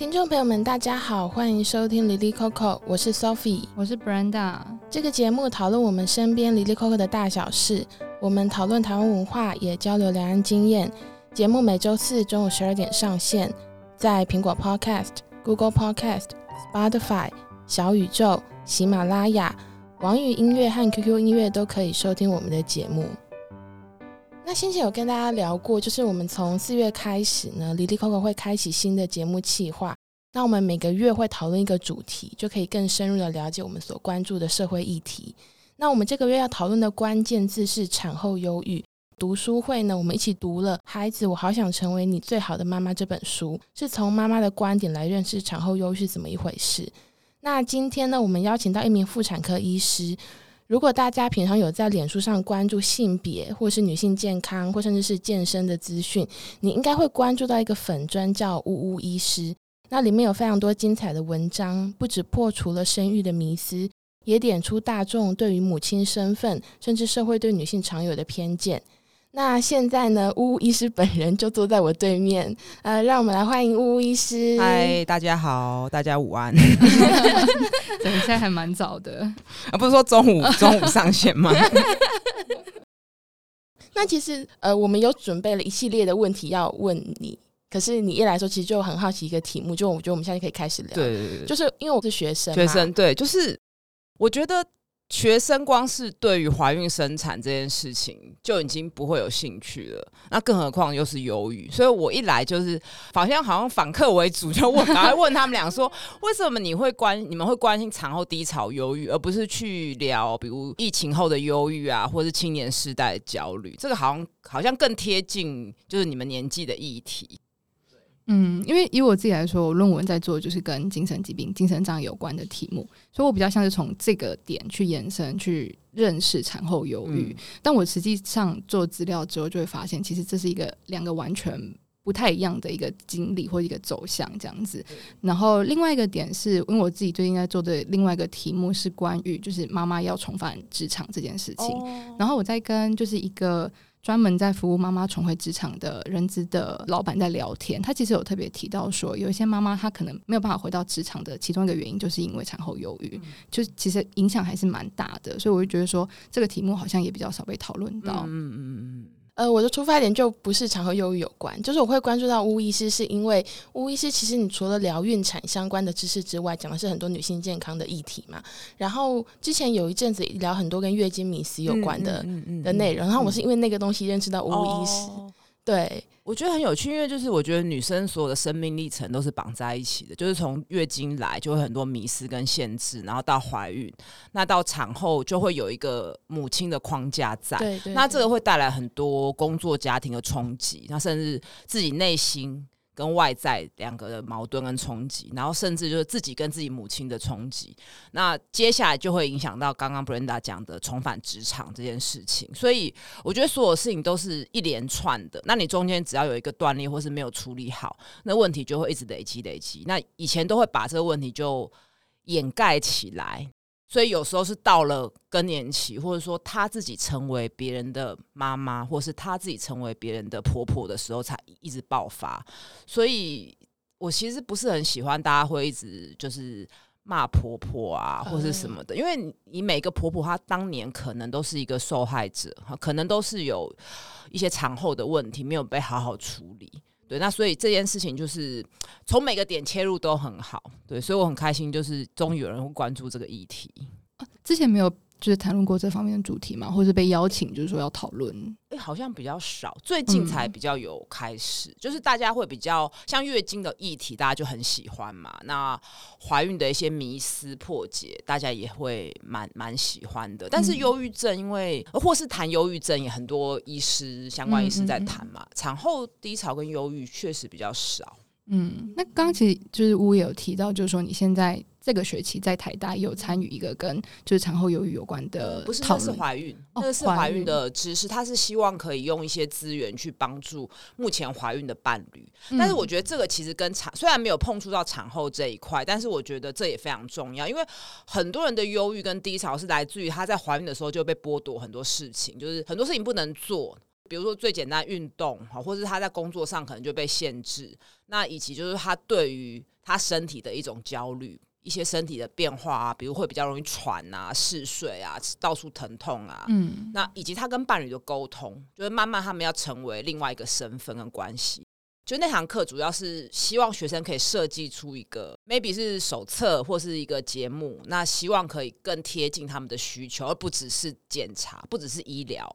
听众朋友们，大家好，欢迎收听 Lily Coco，我是 Sophie，我是 Brenda。这个节目讨论我们身边 Lily Coco 的大小事，我们讨论台湾文化，也交流两岸经验。节目每周四中午十二点上线，在苹果 Podcast、Google Podcast、Spotify、小宇宙、喜马拉雅、网易音乐和 QQ 音乐都可以收听我们的节目。那先前有跟大家聊过，就是我们从四月开始呢，，Lily Coco 会开启新的节目企划。那我们每个月会讨论一个主题，就可以更深入的了解我们所关注的社会议题。那我们这个月要讨论的关键字是产后忧郁。读书会呢，我们一起读了《孩子，我好想成为你最好的妈妈》这本书，是从妈妈的观点来认识产后忧郁是怎么一回事。那今天呢，我们邀请到一名妇产科医师。如果大家平常有在脸书上关注性别，或是女性健康，或甚至是健身的资讯，你应该会关注到一个粉专叫“呜呜医师”。那里面有非常多精彩的文章，不止破除了生育的迷思，也点出大众对于母亲身份，甚至社会对女性常有的偏见。那现在呢，呜呜医师本人就坐在我对面，呃，让我们来欢迎呜呜医师。嗨，大家好，大家午安。等一下还蛮早的啊，不是说中午 中午上线吗？那其实呃，我们有准备了一系列的问题要问你，可是你一来说，其实就很好奇一个题目，就我觉得我们现在可以开始聊。对对对，就是因为我是学生，学生对，就是我觉得。学生光是对于怀孕生产这件事情就已经不会有兴趣了，那更何况又是忧郁。所以我一来就是好像好像反客为主，就问，赶快问他们俩说，为什么你会关你们会关心产后低潮忧郁，而不是去聊比如疫情后的忧郁啊，或是青年世代的焦虑？这个好像好像更贴近就是你们年纪的议题。嗯，因为以我自己来说，我论文在做就是跟精神疾病、精神障碍有关的题目，所以我比较像是从这个点去延伸，去认识产后忧郁。嗯、但我实际上做资料之后，就会发现，其实这是一个两个完全不太一样的一个经历或一个走向这样子。然后另外一个点是，因为我自己最近在做的另外一个题目是关于就是妈妈要重返职场这件事情。哦、然后我在跟就是一个。专门在服务妈妈重回职场的人资的老板在聊天，他其实有特别提到说，有一些妈妈她可能没有办法回到职场的其中一个原因，就是因为产后忧郁，嗯、就其实影响还是蛮大的，所以我就觉得说这个题目好像也比较少被讨论到。嗯嗯嗯嗯。呃，我的出发点就不是常和忧郁有关，就是我会关注到巫医师，是因为巫医师其实你除了聊孕产相关的知识之外，讲的是很多女性健康的议题嘛。然后之前有一阵子聊很多跟月经迷思有关的、嗯嗯嗯嗯、的内容，然后我是因为那个东西认识到巫医师，哦、对。我觉得很有趣，因为就是我觉得女生所有的生命历程都是绑在一起的，就是从月经来就会很多迷失跟限制，然后到怀孕，那到产后就会有一个母亲的框架在，对对对，那这个会带来很多工作家庭的冲击，那甚至自己内心。跟外在两个的矛盾跟冲击，然后甚至就是自己跟自己母亲的冲击，那接下来就会影响到刚刚 Brenda 讲的重返职场这件事情。所以我觉得所有事情都是一连串的，那你中间只要有一个断裂或是没有处理好，那问题就会一直累积累积。那以前都会把这个问题就掩盖起来。所以有时候是到了更年期，或者说她自己成为别人的妈妈，或是她自己成为别人的婆婆的时候，才一直爆发。所以我其实不是很喜欢大家会一直就是骂婆婆啊，或是什么的，因为你每个婆婆她当年可能都是一个受害者，可能都是有一些产后的问题没有被好好处理。对，那所以这件事情就是从每个点切入都很好，对，所以我很开心，就是终于有人会关注这个议题。啊，之前没有。就是谈论过这方面的主题嘛，或是被邀请，就是说要讨论。哎、欸，好像比较少，最近才比较有开始。嗯、就是大家会比较像月经的议题，大家就很喜欢嘛。那怀孕的一些迷思破解，大家也会蛮蛮喜欢的。但是忧郁症，因为、嗯、或是谈忧郁症，也很多医师相关医师在谈嘛。产后低潮跟忧郁确实比较少。嗯，那刚其实就是乌也有提到，就是说你现在这个学期在台大也有参与一个跟就是产后忧郁有关的，不是，那是怀孕，那个是怀孕的知识，他是希望可以用一些资源去帮助目前怀孕的伴侣。但是我觉得这个其实跟产虽然没有碰触到产后这一块，但是我觉得这也非常重要，因为很多人的忧郁跟低潮是来自于他在怀孕的时候就被剥夺很多事情，就是很多事情不能做。比如说最简单运动，好，或者是他在工作上可能就被限制，那以及就是他对于他身体的一种焦虑，一些身体的变化啊，比如会比较容易喘啊、嗜睡啊、到处疼痛啊，嗯，那以及他跟伴侣的沟通，就是慢慢他们要成为另外一个身份跟关系。就那堂课主要是希望学生可以设计出一个 maybe 是手册或是一个节目，那希望可以更贴近他们的需求，而不只是检查，不只是医疗。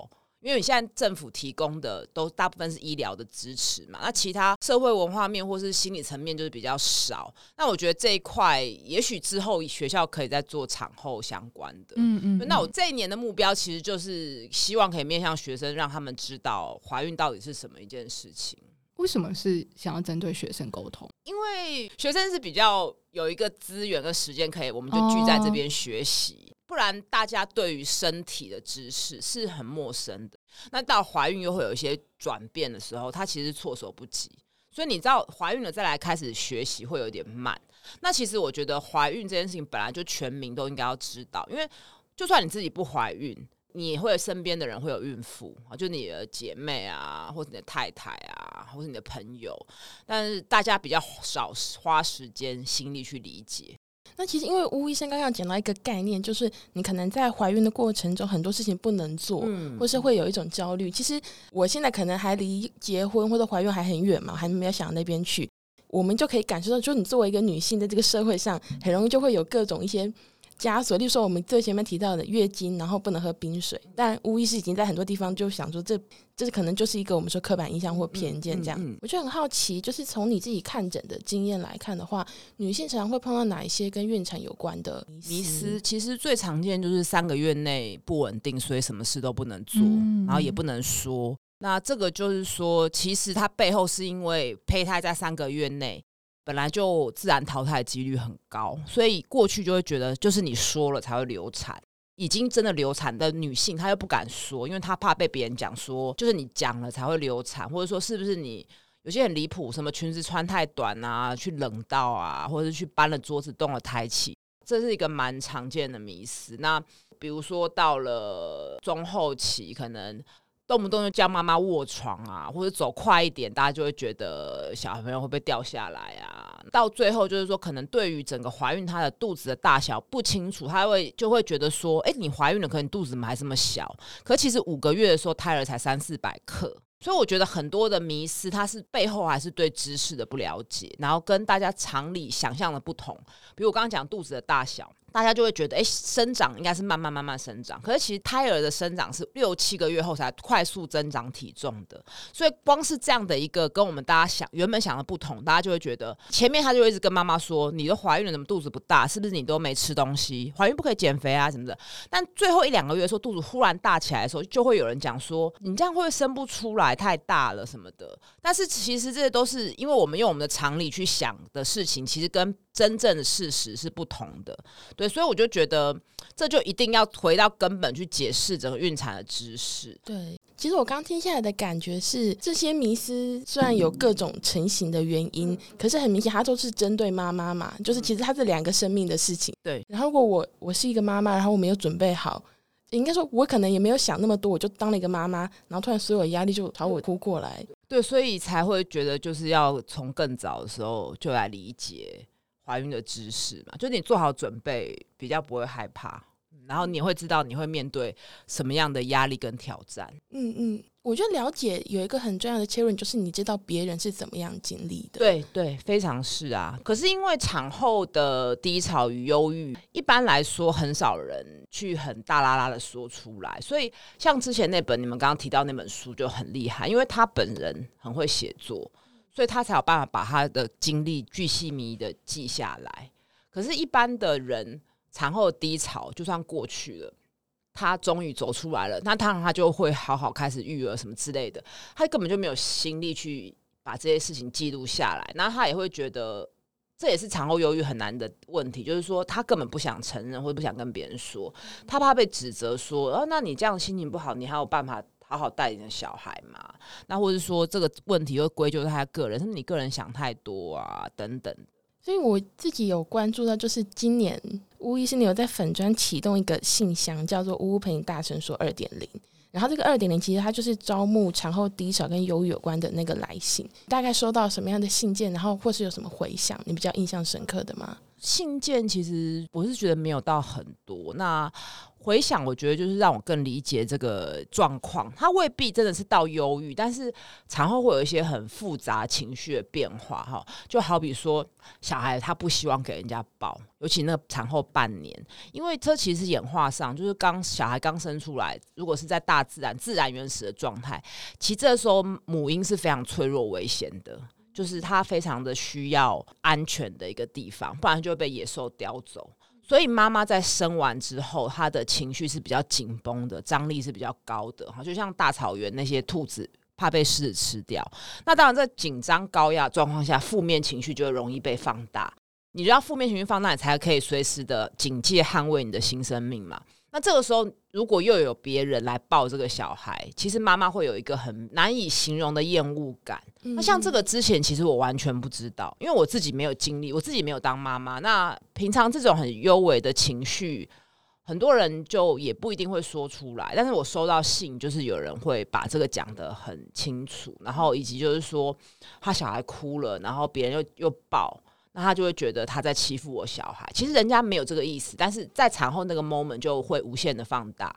因为你现在政府提供的都大部分是医疗的支持嘛，那其他社会文化面或是心理层面就是比较少。那我觉得这一块，也许之后学校可以再做产后相关的。嗯，嗯嗯。那我这一年的目标其实就是希望可以面向学生，让他们知道怀孕到底是什么一件事情。为什么是想要针对学生沟通？因为学生是比较有一个资源跟时间可以，我们就聚在这边学习。不然，大家对于身体的知识是很陌生的。那到怀孕又会有一些转变的时候，她其实措手不及。所以你知道，怀孕了再来开始学习会有点慢。那其实我觉得怀孕这件事情本来就全民都应该要知道，因为就算你自己不怀孕，你会身边的人会有孕妇啊，就你的姐妹啊，或者你的太太啊，或者你的朋友，但是大家比较少花时间心力去理解。那其实，因为吴医生刚刚讲到一个概念，就是你可能在怀孕的过程中，很多事情不能做，嗯、或是会有一种焦虑。其实我现在可能还离结婚或者怀孕还很远嘛，还没有想到那边去。我们就可以感受到，就是你作为一个女性，在这个社会上，很容易就会有各种一些。枷锁，例如说我们最前面提到的月经，然后不能喝冰水。但无疑是已经在很多地方就想说这，这可能就是一个我们说刻板印象或偏见这样。嗯嗯嗯、我就很好奇，就是从你自己看诊的经验来看的话，女性常常会碰到哪一些跟孕产有关的迷思？其实最常见就是三个月内不稳定，所以什么事都不能做，嗯、然后也不能说。那这个就是说，其实它背后是因为胚胎在三个月内。本来就自然淘汰的几率很高，所以过去就会觉得，就是你说了才会流产。已经真的流产的女性，她又不敢说，因为她怕被别人讲说，就是你讲了才会流产，或者说是不是你有些很离谱，什么裙子穿太短啊，去冷到啊，或者是去搬了桌子动了胎气，这是一个蛮常见的迷思。那比如说到了中后期，可能。动不动就叫妈妈卧床啊，或者走快一点，大家就会觉得小朋友会不会掉下来啊？到最后就是说，可能对于整个怀孕，她的肚子的大小不清楚，她会就会觉得说，哎，你怀孕了，可能肚子怎么还这么小？可其实五个月的时候，胎儿才三四百克。所以我觉得很多的迷思，它是背后还是对知识的不了解，然后跟大家常理想象的不同。比如我刚刚讲肚子的大小。大家就会觉得，哎，生长应该是慢慢慢慢生长。可是其实胎儿的生长是六七个月后才快速增长体重的。所以光是这样的一个跟我们大家想原本想的不同，大家就会觉得前面他就一直跟妈妈说，你都怀孕了，怎么肚子不大？是不是你都没吃东西？怀孕不可以减肥啊什么的。但最后一两个月说肚子忽然大起来的时候，就会有人讲说，你这样会不会生不出来？太大了什么的。但是其实这些都是因为我们用我们的常理去想的事情，其实跟真正的事实是不同的，对，所以我就觉得这就一定要回到根本去解释整个孕产的知识。对，其实我刚听下来的感觉是，这些迷思虽然有各种成型的原因，嗯、可是很明显它都是针对妈妈嘛，就是其实它是两个生命的事情。对，然后如果我我是一个妈妈，然后我没有准备好，应该说我可能也没有想那么多，我就当了一个妈妈，然后突然所有压力就朝我扑过来。对，所以才会觉得就是要从更早的时候就来理解。怀孕的知识嘛，就你做好准备，比较不会害怕，然后你会知道你会面对什么样的压力跟挑战。嗯嗯，我觉得了解有一个很重要的切入，就是你知道别人是怎么样经历的。对对，非常是啊。可是因为产后的低潮与忧郁，一般来说很少人去很大啦啦的说出来，所以像之前那本你们刚刚提到那本书就很厉害，因为他本人很会写作。所以他才有办法把他的经历巨细靡的记下来。可是，一般的人产后低潮就算过去了，他终于走出来了，那当然他就会好好开始育儿什么之类的。他根本就没有心力去把这些事情记录下来。那他也会觉得，这也是产后忧郁很难的问题，就是说他根本不想承认或者不想跟别人说，他怕被指责说，哦，那你这样心情不好，你还有办法？好好带你的小孩嘛，那或者说这个问题又归咎在他个人，是不是你个人想太多啊？等等。所以我自己有关注到，就是今年巫医师你有在粉砖启动一个信箱，叫做“巫巫陪你大声说二点零”，然后这个二点零其实它就是招募产后低潮跟忧郁有关的那个来信，大概收到什么样的信件，然后或是有什么回响，你比较印象深刻的吗？信件其实我是觉得没有到很多，那回想我觉得就是让我更理解这个状况，他未必真的是到忧郁，但是产后会有一些很复杂情绪的变化哈，就好比说小孩他不希望给人家抱，尤其那产后半年，因为这其实演化上就是刚小孩刚生出来，如果是在大自然自然原始的状态，其实这时候母婴是非常脆弱危险的。就是他非常的需要安全的一个地方，不然就会被野兽叼走。所以妈妈在生完之后，她的情绪是比较紧绷的，张力是比较高的。哈，就像大草原那些兔子怕被狮子吃掉。那当然，在紧张高压状况下，负面情绪就容易被放大。你知道负面情绪放大，你才可以随时的警戒捍卫你的新生命嘛。那这个时候，如果又有别人来抱这个小孩，其实妈妈会有一个很难以形容的厌恶感。那像这个之前，其实我完全不知道，因为我自己没有经历，我自己没有当妈妈。那平常这种很幽微的情绪，很多人就也不一定会说出来。但是我收到信，就是有人会把这个讲得很清楚，然后以及就是说他小孩哭了，然后别人又又抱。那他就会觉得他在欺负我小孩，其实人家没有这个意思，但是在产后那个 moment 就会无限的放大。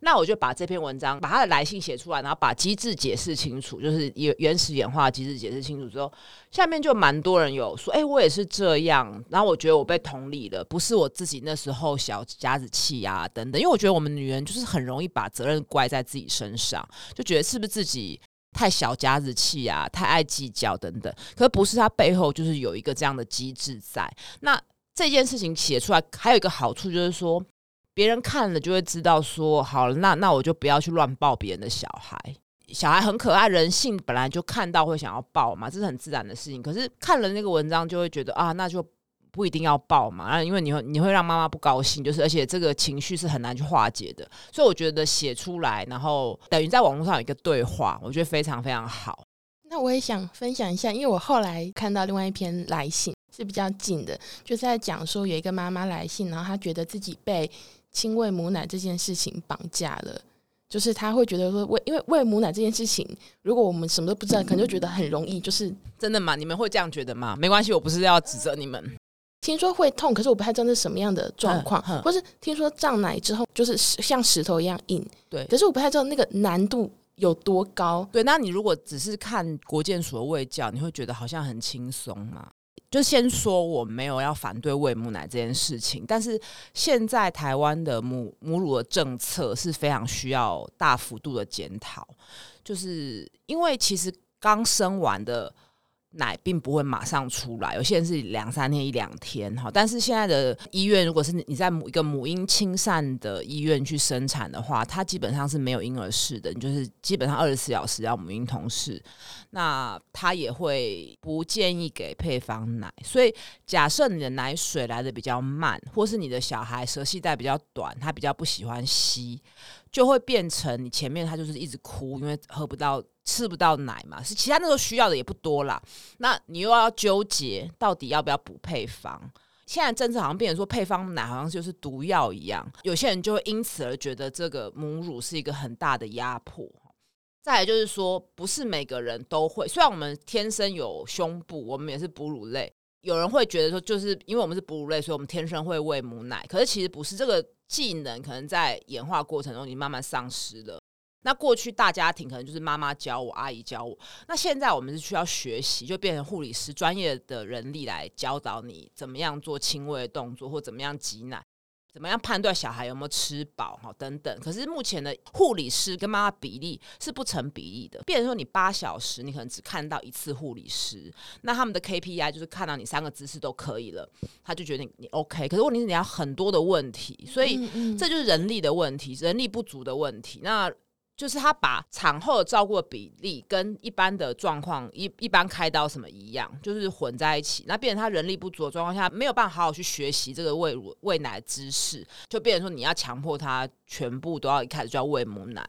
那我就把这篇文章，把他的来信写出来，然后把机制解释清楚，就是原原始演化机制解释清楚之后，下面就蛮多人有说，哎、我也是这样，然后我觉得我被同理了，不是我自己那时候小家子气啊等等，因为我觉得我们女人就是很容易把责任怪在自己身上，就觉得是不是自己。太小家子气啊，太爱计较等等，可是不是他背后就是有一个这样的机制在。那这件事情写出来还有一个好处就是说，别人看了就会知道说，好了，那那我就不要去乱抱别人的小孩。小孩很可爱，人性本来就看到会想要抱嘛，这是很自然的事情。可是看了那个文章就会觉得啊，那就。不一定要抱嘛，因为你会你会让妈妈不高兴，就是而且这个情绪是很难去化解的，所以我觉得写出来，然后等于在网络上有一个对话，我觉得非常非常好。那我也想分享一下，因为我后来看到另外一篇来信是比较近的，就是在讲说有一个妈妈来信，然后她觉得自己被亲喂母奶这件事情绑架了，就是她会觉得说喂，因为喂母奶这件事情，如果我们什么都不知道，可能就觉得很容易，就是真的吗？你们会这样觉得吗？没关系，我不是要指责你们。听说会痛，可是我不太知道那是什么样的状况，或是听说胀奶之后就是像石头一样硬，对。可是我不太知道那个难度有多高。对，那你如果只是看国健所的卫教，你会觉得好像很轻松嘛？就先说我没有要反对喂母奶这件事情，但是现在台湾的母母乳的政策是非常需要大幅度的检讨，就是因为其实刚生完的。奶并不会马上出来，有些人是两三天、一两天哈。但是现在的医院，如果是你在母一个母婴亲善的医院去生产的话，它基本上是没有婴儿室的，你就是基本上二十四小时要母婴同室。那他也会不建议给配方奶，所以假设你的奶水来的比较慢，或是你的小孩舌系带比较短，他比较不喜欢吸，就会变成你前面他就是一直哭，因为喝不到。吃不到奶嘛，是其他那时候需要的也不多啦。那你又要纠结到底要不要补配方？现在政策好像变成说配方奶好像就是毒药一样，有些人就会因此而觉得这个母乳是一个很大的压迫。再来就是说，不是每个人都会，虽然我们天生有胸部，我们也是哺乳类，有人会觉得说，就是因为我们是哺乳类，所以我们天生会喂母奶。可是其实不是，这个技能可能在演化过程中已经慢慢丧失了。那过去大家庭可能就是妈妈教我，阿姨教我。那现在我们是需要学习，就变成护理师专业的人力来教导你怎么样做轻微的动作，或怎么样挤奶，怎么样判断小孩有没有吃饱，哈等等。可是目前的护理师跟妈妈比例是不成比例的，比如说你八小时你可能只看到一次护理师，那他们的 KPI 就是看到你三个姿势都可以了，他就觉得你你 OK。可是问题是你要很多的问题，所以这就是人力的问题，人力不足的问题。那就是他把产后照顾的比例跟一般的状况一一般开刀什么一样，就是混在一起。那变成他人力不足的状况下，没有办法好好去学习这个喂乳喂奶知识，就变成说你要强迫他全部都要一开始就要喂母奶。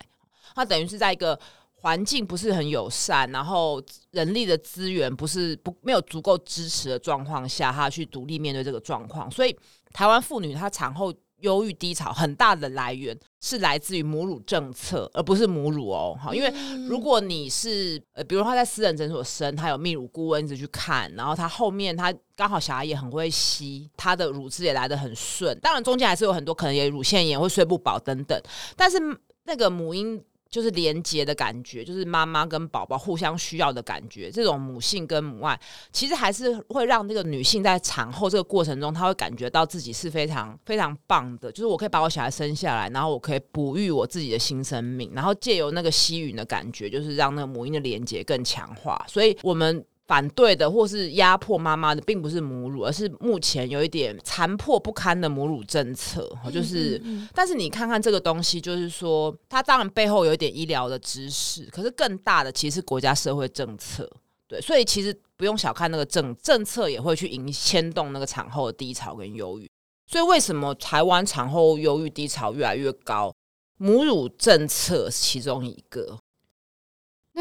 他等于是在一个环境不是很友善，然后人力的资源不是不没有足够支持的状况下，他去独立面对这个状况。所以台湾妇女她产后忧郁低潮很大的来源是来自于母乳政策，而不是母乳哦。好，因为如果你是呃，比如他在私人诊所生，他有泌乳顾问一直去看，然后他后面他刚好小孩也很会吸，他的乳汁也来得很顺。当然中间还是有很多可能也乳腺炎会睡不饱等等，但是那个母婴。就是连接的感觉，就是妈妈跟宝宝互相需要的感觉。这种母性跟母爱，其实还是会让那个女性在产后这个过程中，她会感觉到自己是非常非常棒的。就是我可以把我小孩生下来，然后我可以哺育我自己的新生命，然后借由那个吸吮的感觉，就是让那个母婴的连接更强化。所以，我们。反对的或是压迫妈妈的，并不是母乳，而是目前有一点残破不堪的母乳政策。就是，嗯嗯嗯，但是你看看这个东西，就是说，它当然背后有一点医疗的知识，可是更大的其实是国家社会政策。对，所以其实不用小看那个政政策，也会去引牵动那个产后的低潮跟忧郁。所以为什么台湾产后忧郁低潮越来越高？母乳政策是其中一个。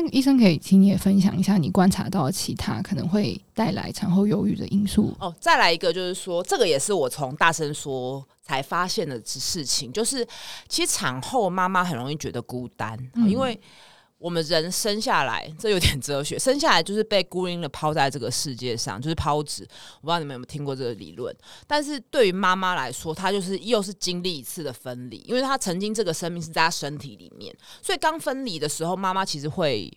那医生可以请你也分享一下你观察到的其他可能会带来产后忧郁的因素哦。再来一个就是说，这个也是我从大声说才发现的事情，就是其实产后妈妈很容易觉得孤单，嗯、因为。我们人生下来，这有点哲学。生下来就是被孤零的抛在这个世界上，就是抛掷。我不知道你们有没有听过这个理论。但是对于妈妈来说，她就是又是经历一次的分离，因为她曾经这个生命是在她身体里面，所以刚分离的时候，妈妈其实会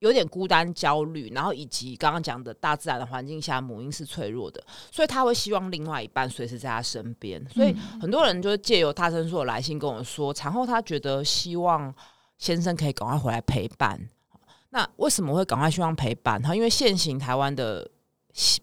有点孤单、焦虑，然后以及刚刚讲的大自然的环境下，母婴是脆弱的，所以她会希望另外一半随时在她身边。所以很多人就借由大声说的来信跟我说，产后她觉得希望。先生可以赶快回来陪伴。那为什么会赶快希望陪伴？哈，因为现行台湾的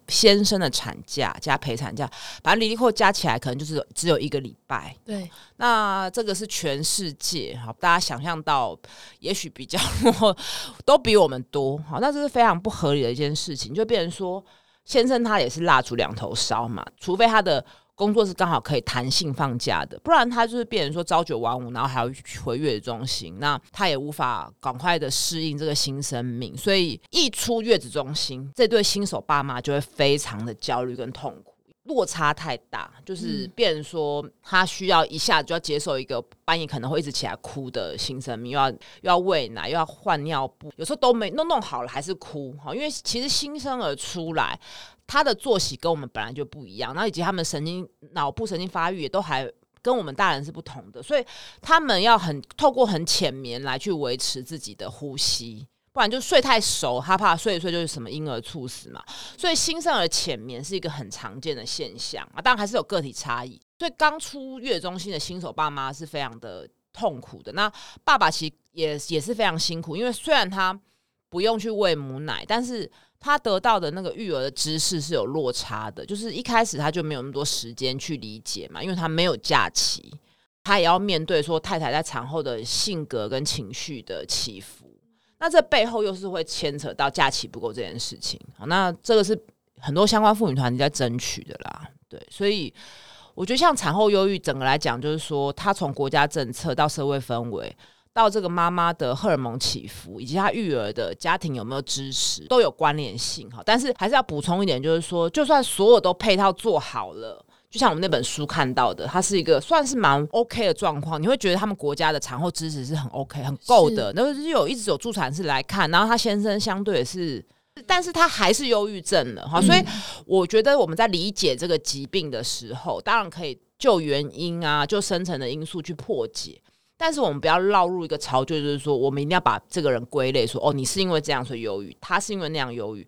先生的产假加陪产假，把离离扣加起来，可能就是只有一个礼拜。对，那这个是全世界哈，大家想象到，也许比较多都比我们多。好，那这是非常不合理的一件事情，就变成说，先生他也是蜡烛两头烧嘛，除非他的。工作是刚好可以弹性放假的，不然他就是变成说朝九晚五，然后还要回月子中心，那他也无法赶快的适应这个新生命，所以一出月子中心，这对新手爸妈就会非常的焦虑跟痛苦，落差太大，就是变成说他需要一下子就要接受一个半夜可能会一直起来哭的新生命，又要又要喂奶，又要换尿布，有时候都没弄弄好了还是哭，哈，因为其实新生儿出来。他的作息跟我们本来就不一样，然后以及他们神经脑部神经发育也都还跟我们大人是不同的，所以他们要很透过很浅眠来去维持自己的呼吸，不然就睡太熟，他怕睡一睡就是什么婴儿猝死嘛。所以新生儿浅眠是一个很常见的现象啊，当然还是有个体差异。所以刚出月中心的新手爸妈是非常的痛苦的，那爸爸其实也也是非常辛苦，因为虽然他不用去喂母奶，但是。他得到的那个育儿的知识是有落差的，就是一开始他就没有那么多时间去理解嘛，因为他没有假期，他也要面对说太太在产后的性格跟情绪的起伏，那这背后又是会牵扯到假期不够这件事情。那这个是很多相关妇女团体在争取的啦，对，所以我觉得像产后忧郁，整个来讲就是说，他从国家政策到社会氛围。到这个妈妈的荷尔蒙起伏，以及她育儿的家庭有没有支持，都有关联性哈。但是还是要补充一点，就是说，就算所有都配套做好了，就像我们那本书看到的，它是一个算是蛮 OK 的状况。你会觉得他们国家的产后支持是很 OK、很够的。那是有一直有助产士来看，然后他先生相对也是，但是他还是忧郁症了哈。所以我觉得我们在理解这个疾病的时候，当然可以就原因啊，就深层的因素去破解。但是我们不要落入一个潮，就是说，我们一定要把这个人归类，说，哦，你是因为这样所以忧郁，他是因为那样忧郁，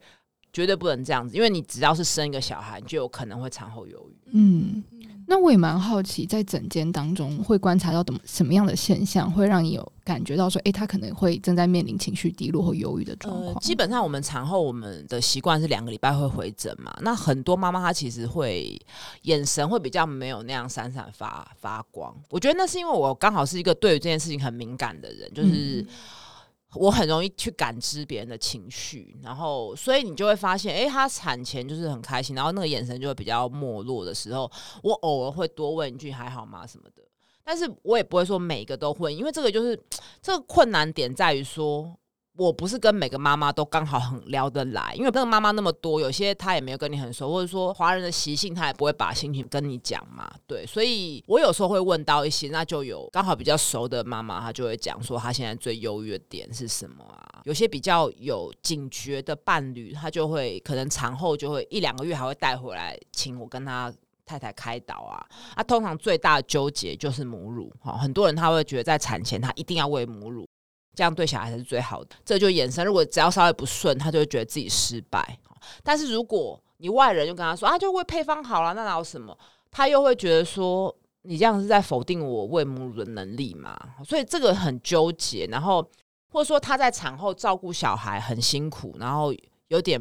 绝对不能这样子，因为你只要是生一个小孩，你就有可能会产后忧郁。嗯。那我也蛮好奇，在诊间当中会观察到怎么什么样的现象，会让你有感觉到说，哎、欸，他可能会正在面临情绪低落或忧郁的状况。呃，基本上，我们产后我们的习惯是两个礼拜会回诊嘛。那很多妈妈她其实会眼神会比较没有那样闪闪发发光。我觉得那是因为我刚好是一个对于这件事情很敏感的人，就是。嗯我很容易去感知别人的情绪，然后所以你就会发现，诶，他产前就是很开心，然后那个眼神就会比较没落的时候，我偶尔会多问一句还好吗什么的，但是我也不会说每一个都会，因为这个就是 这个困难点在于说，我不是跟每个妈妈都刚好很聊得来，因为那个妈妈那么多，有些她也没有跟你很熟，或者说华人的习性，她也不会把心情跟你讲嘛。对，所以我有时候会问到一些，那就有刚好比较熟的妈妈，她就会讲说她现在最忧郁点是什么啊？有些比较有警觉的伴侣，他就会可能产后就会一两个月还会带回来，请我跟他太太开导啊。啊，通常最大的纠结就是母乳，哈，很多人他会觉得在产前他一定要喂母乳。这样对小孩才是最好的，这就衍生。如果只要稍微不顺，他就会觉得自己失败。但是如果你外人就跟他说啊，就喂配方好了，那哪有什么？他又会觉得说，你这样是在否定我喂母乳的能力嘛？所以这个很纠结。然后或者说他在产后照顾小孩很辛苦，然后有点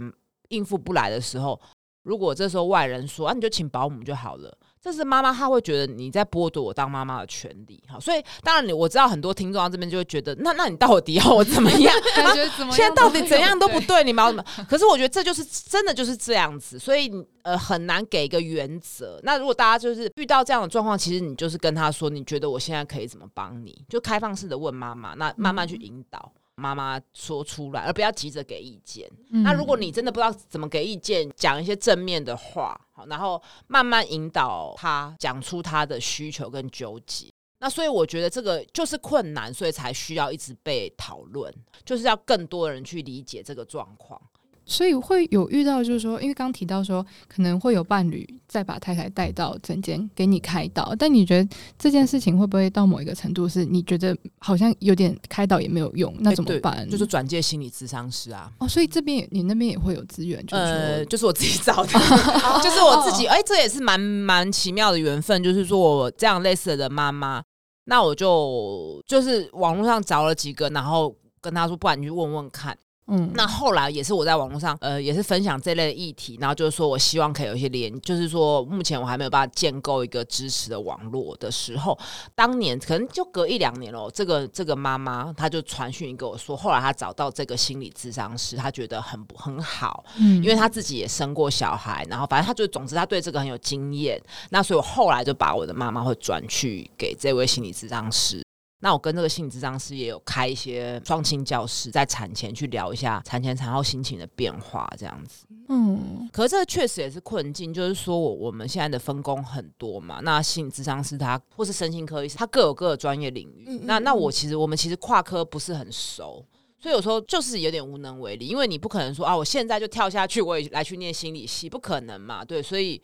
应付不来的时候，如果这时候外人说啊，你就请保姆就好了。这是妈妈，她会觉得你在剥夺我当妈妈的权利，好，所以当然你我知道很多听众到这边就会觉得，那那你到底要我怎么样？感觉怎么样？现在到底怎样都不对，你们要怎么？可是我觉得这就是真的就是这样子，所以呃很难给一个原则。那如果大家就是遇到这样的状况，其实你就是跟他说，你觉得我现在可以怎么帮你？就开放式的问妈妈，那慢慢去引导。妈妈说出来，而不要急着给意见。嗯。那如果你真的不知道怎么给意见，讲一些正面的话，好，然后慢慢引导他讲出他的需求跟纠结。那所以我觉得这个就是困难，所以才需要一直被讨论，就是要更多人去理解这个状况。所以会有遇到，就是说，因为刚刚提到说，可能会有伴侣再把太太带到诊间给你开导，但你觉得这件事情会不会到某一个程度，是你觉得好像有点开导也没有用，那怎么办？欸、就是转介心理咨商师啊。哦，所以这边你那边也会有资源，就是呃，就是我自己找的，就是我自己。哎、欸，这也是蛮蛮奇妙的缘分，就是说我这样类似的妈妈，那我就就是网络上找了几个，然后跟他说，不然你去问问看。嗯，那后来也是我在网络上，呃，也是分享这类的议题，然后就是说我希望可以有一些连，就是说目前我还没有办法建构一个支持的网络的时候，当年可能就隔一两年了，这个这个妈妈她就传讯跟我说，后来她找到这个心理咨商师，她觉得很不很好，嗯，因为她自己也生过小孩，然后反正她就总之她对这个很有经验，那所以我后来就把我的妈妈会转去给这位心理咨商师。那我跟这个心理咨商师也有开一些双亲教室，在产前去聊一下产前产后心情的变化，这样子。嗯，可是这确实也是困境，就是说我我们现在的分工很多嘛。那心理咨商师他或是身心科医师，他各有各的专业领域。嗯嗯嗯，那那我其实我们其实跨科不是很熟，所以有时候就是有点无能为力，因为你不可能说啊，我现在就跳下去，我也来去念心理系，不可能嘛。对，所以。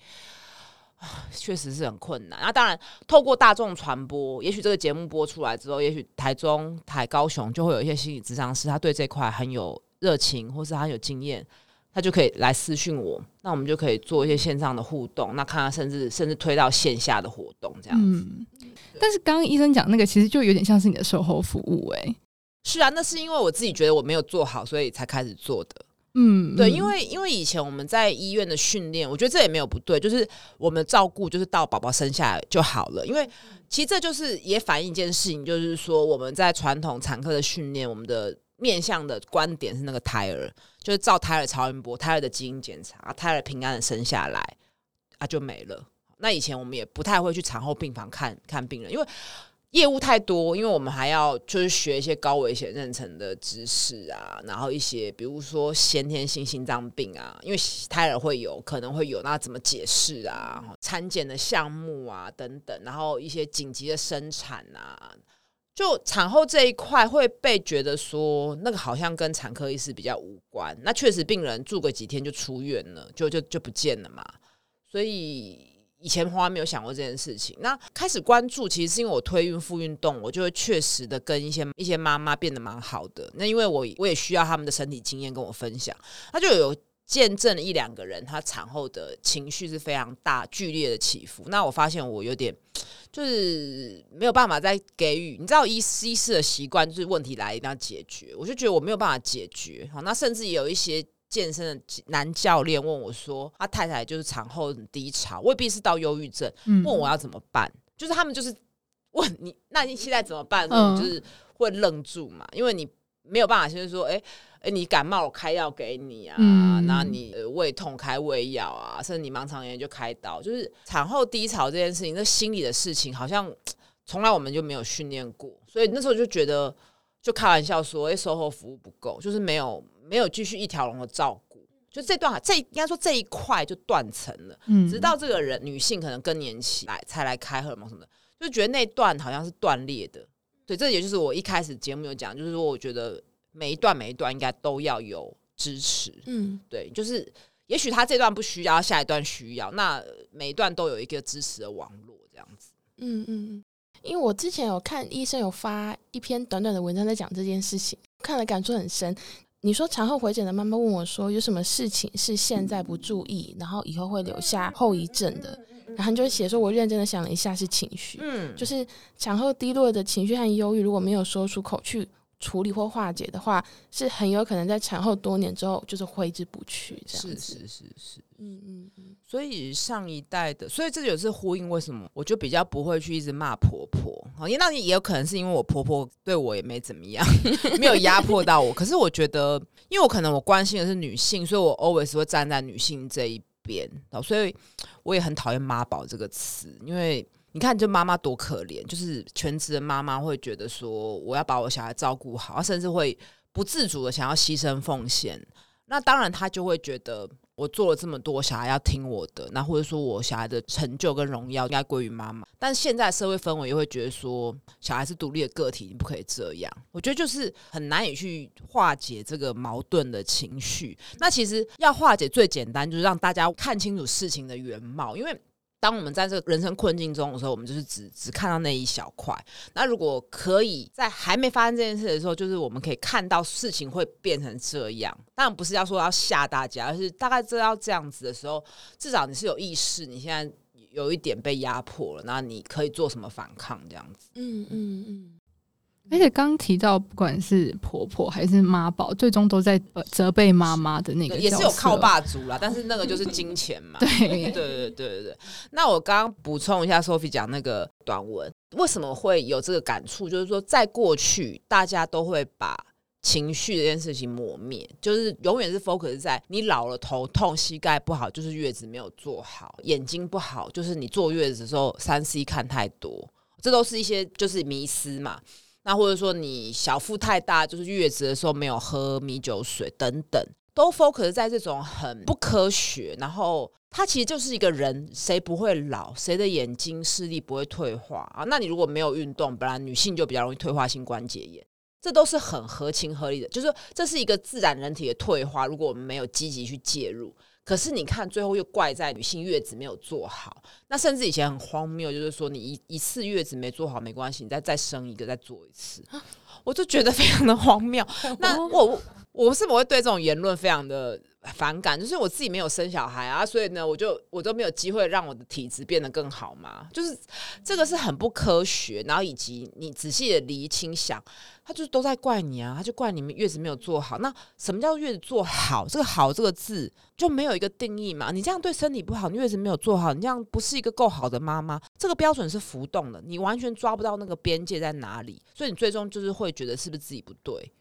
确实是很困难。那当然，透过大众传播，也许这个节目播出来之后，也许台中、台高雄就会有一些心理咨商师，他对这块很有热情，或是他很有经验，他就可以来私讯我。那我们就可以做一些线上的互动，那看看甚至甚至推到线下的活动这样子。嗯，但是刚刚医生讲那个，其实就有点像是你的售后服务哎、欸。是啊，那是因为我自己觉得我没有做好，所以才开始做的。嗯，对，因为因为以前我们在医院的训练，我觉得这也没有不对，就是我们照顾就是到宝宝生下来就好了。因为其实这就是也反映一件事情，就是说我们在传统产科的训练，我们的面向的观点是那个胎儿，就是照胎儿超音波、胎儿的基因检查，胎儿平安的生下来啊就没了。那以前我们也不太会去产后病房看看病人，因为。业务太多，因为我们还要就是学一些高危险妊娠的知识啊，然后一些比如说先天性心脏病啊，因为胎儿会有可能会有，那怎么解释啊？产检的项目啊等等，然后一些紧急的生产啊，就产后这一块会被觉得说那个好像跟产科医师比较无关。那确实病人住个几天就出院了，就就就不见了嘛，所以。以前从来没有想过这件事情，那开始关注，其实是因为我推孕妇运动，我就会确实的跟一些一些妈妈变得蛮好的。那因为我我也需要他们的身体经验跟我分享，他就有见证了一两个人，他产后的情绪是非常大剧烈的起伏。那我发现我有点就是没有办法再给予，你知道医医师的习惯就是问题来一定要解决，我就觉得我没有办法解决。好，那甚至有一些。健身的男教练问我说：“他太太就是产后很低潮，未必是到忧郁症，问我要怎么办？嗯、就是他们就是 问你，那你现在怎么办？嗯、就是会愣住嘛，因为你没有办法，就是说，哎、欸、哎、欸，你感冒我开药给你啊，那、嗯、你胃痛开胃药啊，甚至你盲肠炎就开刀。就是产后低潮这件事情，那心理的事情好像从来我们就没有训练过，所以那时候就觉得就开玩笑说，哎，售后服务不够，就是没有没有继续一条龙的照顾，就这段这应该说这一块就断层了。嗯，直到这个人女性可能更年期来才来开荷尔蒙什么的，就觉得那段好像是断裂的。对，这也就是我一开始节目有讲，就是说我觉得每一段每一段应该都要有支持。嗯，对，就是也许他这段不需要，下一段需要，那每一段都有一个支持的网络这样子。嗯嗯嗯。因为我之前有看医生有发一篇短短的文章在讲这件事情，看了感触很深。你说产后回诊的妈妈问我说，有什么事情是现在不注意，然后以后会留下后遗症的？然后你就写说，我认真的想了一下，是情绪，嗯，就是产后低落的情绪和忧郁，如果没有说出口去处理或化解的话，是很有可能在产后多年之后就是挥之不去。这样子。是是是是，嗯嗯嗯。所以上一代的，所以这就是呼应为什么我就比较不会去一直骂婆婆。因为那也有可能是因为我婆婆对我也没怎么样，没有压迫到我。可是我觉得，因为我可能我关心的是女性，所以我 always 会站在女性这一边。所以我也很讨厌妈宝这个词，因为。你看，就妈妈多可怜，就是全职的妈妈会觉得说，我要把我小孩照顾好，甚至会不自主的想要牺牲奉献。那当然，他就会觉得我做了这么多，小孩要听我的，那或者说我小孩的成就跟荣耀应该归于妈妈。但现在社会氛围又会觉得说，小孩是独立的个体，你不可以这样。我觉得就是很难以去化解这个矛盾的情绪。那其实要化解最简单，就是让大家看清楚事情的原貌，因为。当我们在这个人生困境中的时候，我们就是只只看到那一小块。那如果可以在还没发生这件事的时候，就是我们可以看到事情会变成这样。当然不是要说要吓大家，而是大概知道这样子的时候，至少你是有意识，你现在有一点被压迫了，那你可以做什么反抗？这样子。嗯嗯嗯。而且刚提到，不管是婆婆还是妈宝，最终都在责备妈妈的那个，也是有靠霸族啦。但是那个就是金钱嘛。对对对对对。那我刚刚补充一下，Sophie 讲那个短文，为什么会有这个感触？就是说，在过去，大家都会把情绪这件事情磨灭，就是永远是 focus 在你老了头痛、膝盖不好，就是月子没有做好；眼睛不好，就是你坐月子的时候三 C 看太多，这都是一些就是迷思嘛。那或者说你小腹太大，就是月子的时候没有喝米酒水等等，都 focus 在这种很不科学。然后它其实就是一个人，谁不会老？谁的眼睛视力不会退化啊？那你如果没有运动，本来女性就比较容易退化性关节炎，这都是很合情合理的。就是说这是一个自然人体的退化，如果我们没有积极去介入。可是你看，最后又怪在女性月子没有做好。那甚至以前很荒谬，就是说你一一次月子没做好没关系，你再再生一个再做一次，我就觉得非常的荒谬。那我我是不会对这种言论非常的反感，就是我自己没有生小孩啊，所以呢，我就我都没有机会让我的体质变得更好嘛。就是这个是很不科学，然后以及你仔细的厘清想，他就是都在怪你啊，他就怪你们月子没有做好。那什么叫月子做好？这个“好”这个字就没有一个定义嘛？你这样对身体不好，你月子没有做好，你这样不是一个够好的妈妈。这个标准是浮动的，你完全抓不到那个边界在哪里，所以你最终就是会觉得是不是自己不对。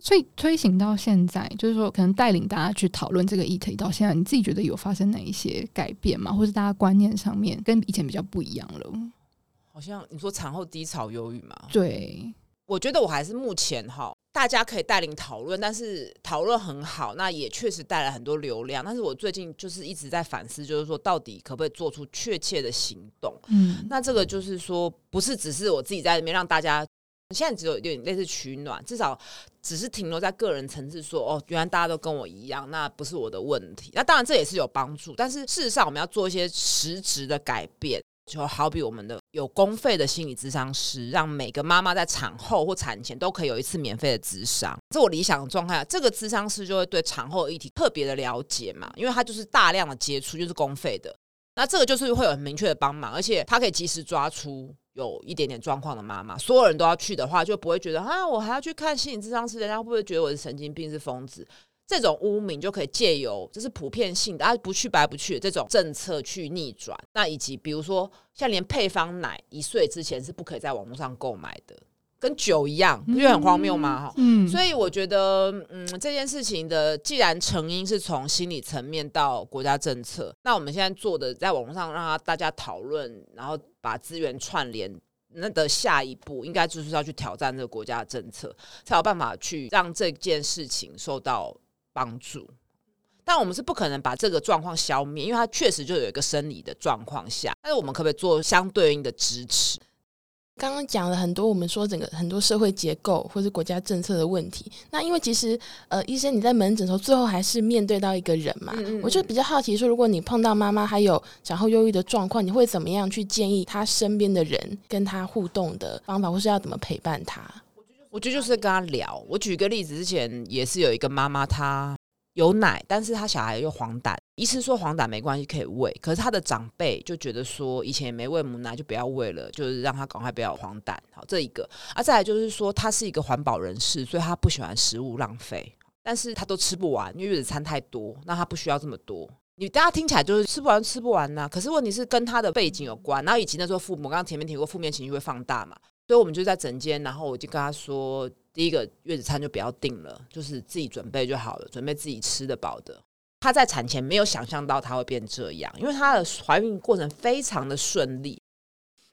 所以推行到现在，就是说，可能带领大家去讨论这个议题到现在，你自己觉得有发生哪一些改变吗？或是大家观念上面跟以前比较不一样了？好像你说产后低潮忧郁嘛？对，我觉得我还是目前哈，大家可以带领讨论，但是讨论很好，那也确实带来很多流量。但是我最近就是一直在反思，就是说到底可不可以做出确切的行动？嗯，那这个就是说，不是只是我自己在里面让大家。现在只有一点类似取暖，至少只是停留在个人层次说，哦，原来大家都跟我一样，那不是我的问题。那当然这也是有帮助，但是事实上我们要做一些实质的改变，就好比我们的有公费的心理咨商师，让每个妈妈在产后或产前都可以有一次免费的咨商。这我理想的状态，这个咨商师就会对产后议题特别的了解嘛，因为他就是大量的接触，就是公费的。那这个就是会有很明确的帮忙，而且他可以及时抓出有一点点状况的妈妈。所有人都要去的话，就不会觉得啊，我还要去看心理智商师，人家会不会觉得我是神经病、是疯子？这种污名就可以借由这是普遍性的，啊，不去白不去的这种政策去逆转。那以及比如说，像连配方奶一岁之前是不可以在网络上购买的。跟酒一样，不就很荒谬吗？哈、嗯，所以我觉得，嗯，这件事情的既然成因是从心理层面到国家政策，那我们现在做的，在网络上让大家讨论，然后把资源串联，那的下一步应该就是要去挑战这个国家的政策，才有办法去让这件事情受到帮助。但我们是不可能把这个状况消灭，因为它确实就有一个生理的状况下，但是我们可不可以做相对应的支持？刚刚讲了很多，我们说整个很多社会结构或是国家政策的问题。那因为其实呃，医生你在门诊的时候，最后还是面对到一个人嘛。嗯嗯，我就比较好奇说，如果你碰到妈妈还有产后忧郁的状况，你会怎么样去建议她身边的人跟她互动的方法，或是要怎么陪伴她？我觉得就是跟她聊。我举个例子，之前也是有一个妈妈，她。有奶，但是他小孩又黄疸，医生说黄疸没关系，可以喂。可是他的长辈就觉得说，以前也没喂母奶，就不要喂了，就是让他赶快不要黄疸。好，这一个啊，再来就是说，他是一个环保人士，所以他不喜欢食物浪费，但是他都吃不完，因为月子餐太多，那他不需要这么多。你大家听起来就是吃不完，吃不完呐、可是问题是跟他的背景有关，然后以及那时候父母刚刚前面提过，负面情绪会放大嘛。所以我们就在诊间，然后我就跟他说，第一个月子餐就不要订了，就是自己准备就好了，准备自己吃得饱的。她在产前没有想象到她会变这样，因为她的怀孕过程非常的顺利。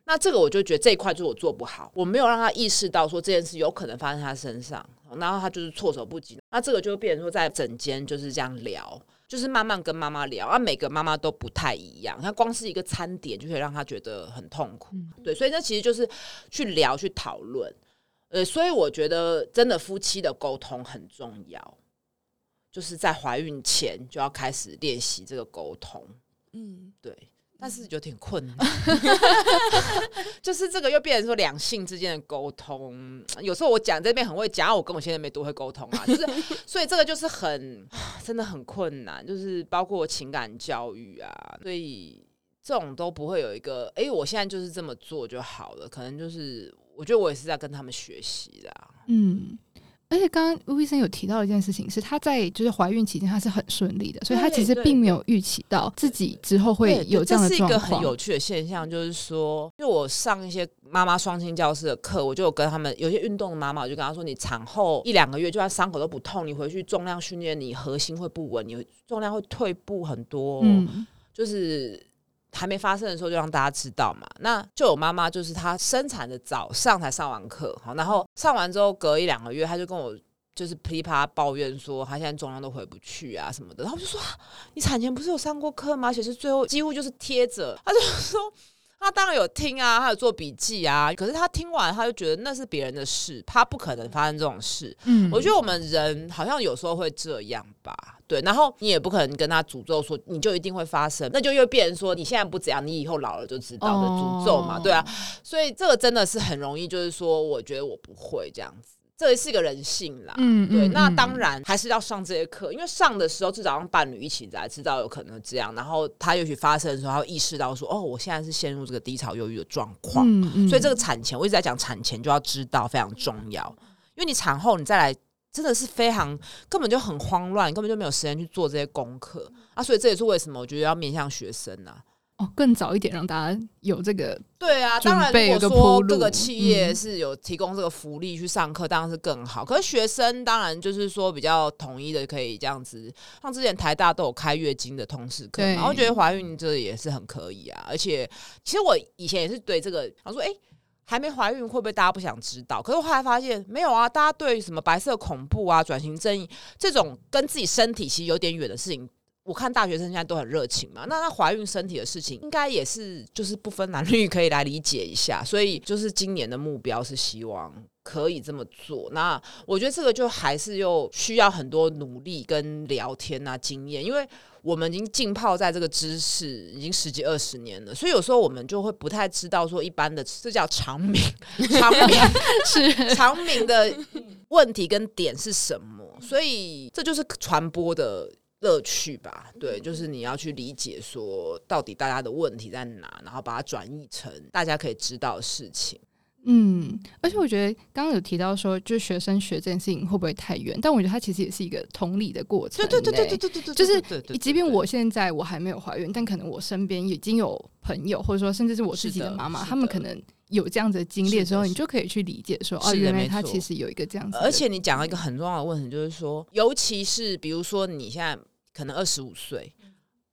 那这个我就觉得这一块就是我做不好，我没有让她意识到说这件事有可能发生在她身上，然后她就是措手不及。那这个就变成说在诊间就是这样聊。就是慢慢跟妈妈聊啊，每个妈妈都不太一样。她光是一个餐点就可以让她觉得很痛苦，嗯、对，所以这其实就是去聊、去讨论。呃，所以我觉得真的夫妻的沟通很重要，就是在怀孕前就要开始练习这个沟通。嗯，对。但是有点困难，就是这个又变成说两性之间的沟通。有时候我讲这边很会讲，我跟我现在没多会沟通啊，就是 所以这个就是很真的很困难，就是包括情感教育啊，所以这种都不会有一个哎，我现在就是这么做就好了。可能就是我觉得我也是在跟他们学习的，嗯。而且刚刚吴医生有提到一件事情，是她在就是怀孕期间，她是很顺利的，所以她其实并没有预期到自己之后会有这样的状况。这是一个很有趣的现象，就是说，就我上一些妈妈双亲教室的课，我就有跟他们有些运动的妈妈，我就跟她说，你产后一两个月，就算伤口都不痛，你回去重量训练，你核心会不稳，你重量会退步很多，嗯，就是。还没发生的时候就让大家知道嘛，那就有妈妈就是她生产的早上才上完课，好，然后上完之后隔一两个月，她就跟我就是噼里啪啦抱怨说她现在重量都回不去啊什么的，然后就说你产前不是有上过课吗？而且是最后几乎就是贴着，她就说。他当然有听啊，他有做笔记啊。可是他听完，他就觉得那是别人的事，他不可能发生这种事。嗯，我觉得我们人好像有时候会这样吧。对，然后你也不可能跟他诅咒说你就一定会发生，那就又变成说你现在不怎样，你以后老了就知道的诅咒嘛。对啊，所以这个真的是很容易，就是说我觉得我不会这样子。这也是一个人性啦，嗯，对，那当然还是要上这些课，因为上的时候至少让伴侣一起来知道有可能这样，然后他也许发生的时候，他会意识到说，哦，我现在是陷入这个低潮忧郁的状况，嗯嗯，所以这个产前我一直在讲产前就要知道非常重要，因为你产后你再来真的是非常根本就很慌乱，根本就没有时间去做这些功课。啊，所以这也是为什么我觉得要面向学生呢、啊。哦，更早一点让大家有这个对啊，当然如果说各个企业是有提供这个福利去上课，当然是更好。可是学生当然就是说比较统一的，可以这样子。像之前台大都有开月经的通识课，然后觉得怀孕这也是很可以啊。而且其实我以前也是对这个，我说哎，还没怀孕会不会大家不想知道？可是我后来发现没有啊，大家对什么白色恐怖啊、转型正义这种跟自己身体其实有点远的事情。我看大学生现在都很热情嘛，那她怀孕身体的事情，应该也是就是不分男女可以来理解一下，所以就是今年的目标是希望可以这么做。那我觉得这个就还是又需要很多努力跟聊天啊经验，因为我们已经浸泡在这个知识已经十几二十年了，所以有时候我们就会不太知道说一般的这叫常民，常民 是常民的问题跟点是什么，所以这就是传播的。乐趣吧，对，就是你要去理解说到底大家的问题在哪，然后把它转译成大家可以知道的事情。嗯，而且我觉得刚刚有提到说，就学生学这件事情会不会太远？但我觉得它其实也是一个同理的过程。对对对对对对对，就是即便我现在我还没有怀孕，但可能我身边已经有朋友，或者说甚至是我自己的妈妈，他们可能有这样子的经历的时候，你就可以去理解说，哦，原来他其实有一个这样子。而且你讲到一个很重要的问题，就是说，尤其是比如说你现在。可能二十五岁，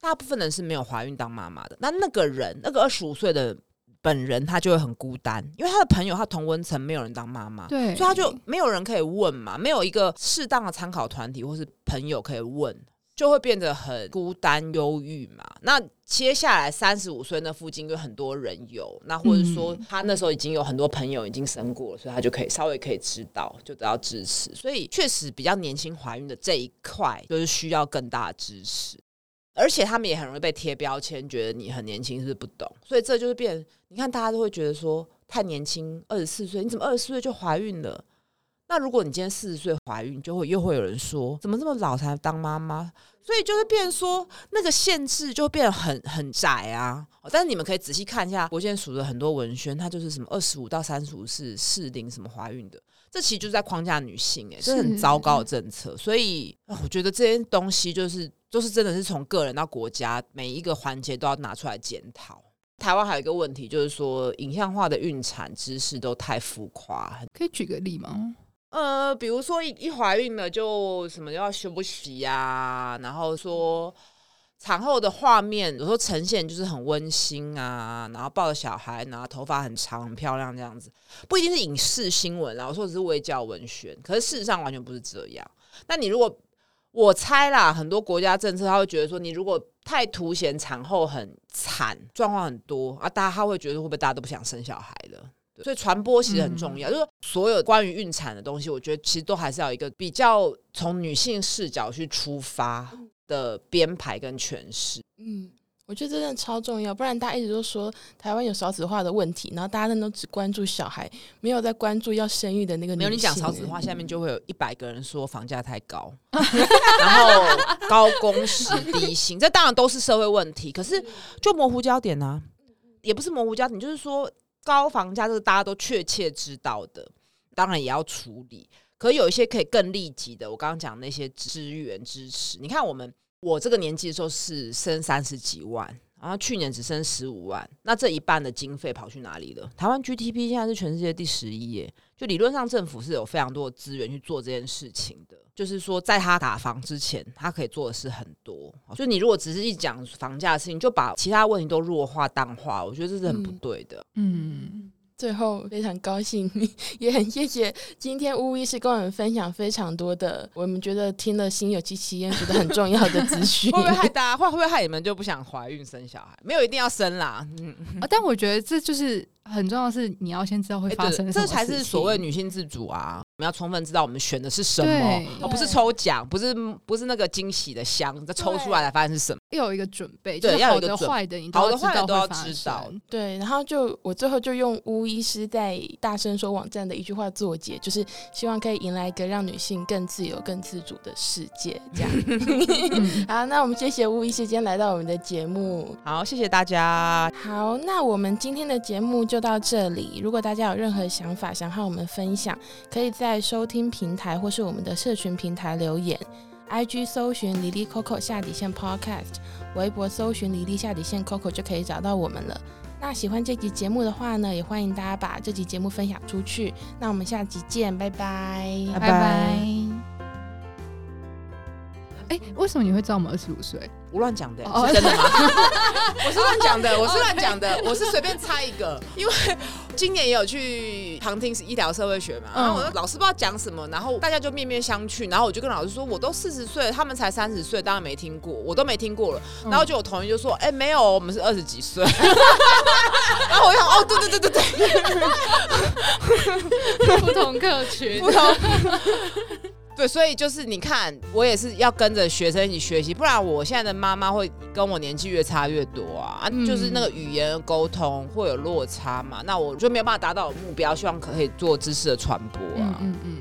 大部分人是没有怀孕当妈妈的。那那个人，那个二十五岁的本人他就会很孤单，因为他的朋友他同温层没有人当妈妈，对，所以他就没有人可以问嘛，没有一个适当的参考团体或是朋友可以问。就会变得很孤单、忧郁嘛。那接下来三十五岁那附近有很多人有，那或者说他那时候已经有很多朋友已经生过了，所以他就可以稍微可以知道，就得到支持。所以确实比较年轻怀孕的这一块，就是需要更大的支持。而且他们也很容易被贴标签，觉得你很年轻是不是不懂。所以这就是变，你看大家都会觉得说太年轻，二十四岁，你怎么二十四岁就怀孕了？那如果你今天四十岁怀孕，就会又会有人说，怎么这么老才当妈妈？所以就是变说那个限制就变得很很窄啊。但是你们可以仔细看一下国健署的很多文宣，它就是什么二十五到三十五是适龄什么怀孕的，这其实就是在框架女性、欸，哎，这是很糟糕的政策。所以我觉得这些东西就是就是真的是从个人到国家每一个环节都要拿出来检讨。台湾还有一个问题就是说影像化的孕产知识都太浮夸，可以举个例吗？呃，比如说一一怀孕了就什么要休息呀，然后说产后的画面有时候呈现就是很温馨啊，然后抱着小孩，然后头发很长很漂亮这样子，不一定是影视新闻啦，我说只是微教文学，可是事实上完全不是这样。那你如果我猜啦，很多国家政策他会觉得说，你如果太凸显产后很惨，状况很多啊，大家他会觉得会不会大家都不想生小孩了？所以传播其实很重要，嗯、就是所有关于孕产的东西，我觉得其实都还是要一个比较从女性视角去出发的编排跟诠释。嗯，我觉得真的超重要，不然大家一直都说台湾有少子化的问题，然后大家都只关注小孩，没有在关注要生育的那个女性。没有你讲少子化，下面就会有一百个人说房价 太高，然后高工时低薪，这当然都是社会问题。可是就模糊焦点呢、啊，也不是模糊焦点，就是说。高房价这是大家都确切知道的，当然也要处理。可有一些可以更立即的，我刚刚讲那些资源支持。你看，我们我这个年纪的时候是升三十几万，然后去年只剩十五万，那这一半的经费跑去哪里了？台湾 GDP 现在是全世界第十一耶，就理论上政府是有非常多的资源去做这件事情的。就是说，在他打房之前，他可以做的事很多。所以你如果只是一讲房价的事情，就把其他问题都弱化淡化，我觉得这是很不对的。嗯。嗯最后非常高兴，也很谢谢今天乌医师跟我们分享非常多的，我们觉得听了心有戚戚焉，觉得很重要的资讯。会不会害大家？会会不会害你们就不想怀孕生小孩？没有一定要生啦。嗯，啊，但我觉得这就是。很重要的是，你要先知道会发生什么，这才是所谓女性自主啊！我们要充分知道我们选的是什么，而不是抽奖，不是不是那个惊喜的箱，再抽出来才发现是什么。要有一个准备，对，要有一个坏的，你好的坏的都要知道。对，然后就我最后就用巫医师在大声说网站的一句话作结，就是希望可以迎来一个让女性更自由、更自主的世界。这样，好，那我们谢谢巫医师今天来到我们的节目，好，谢谢大家。好，那我们今天的节目就到这里。如果大家有任何想法想和我们分享，可以在收听平台或是我们的社群平台留言。IG 搜寻莉莉 Coco 下底线 Podcast，微博搜寻哩哩下底线 Coco 就可以找到我们了。那喜欢这集节目的话呢，也欢迎大家把这集节目分享出去。那我们下集见，拜拜，拜拜。哎，为什么你会知道我们二十五岁？我乱讲的，是真的吗？我是乱讲的，我是乱讲的，我是随便猜一个。因为 今年也有去旁听医疗社会学嘛，然后我老师不知道讲什么，然后大家就面面相觑，然后我就跟老师说，我都四十岁，他们才三十岁，当然没听过，我都没听过了。然后就有同学就说，哎，没有，我们是二十几岁。然后我想，哦，对对对对对，不同客群，不同。对，所以就是你看，我也是要跟着学生一起学习，不然我现在的妈妈会跟我年纪越差越多啊，啊，就是那个语言沟通会有落差嘛，那我就没有办法达到我目标，希望可以做知识的传播啊。嗯嗯。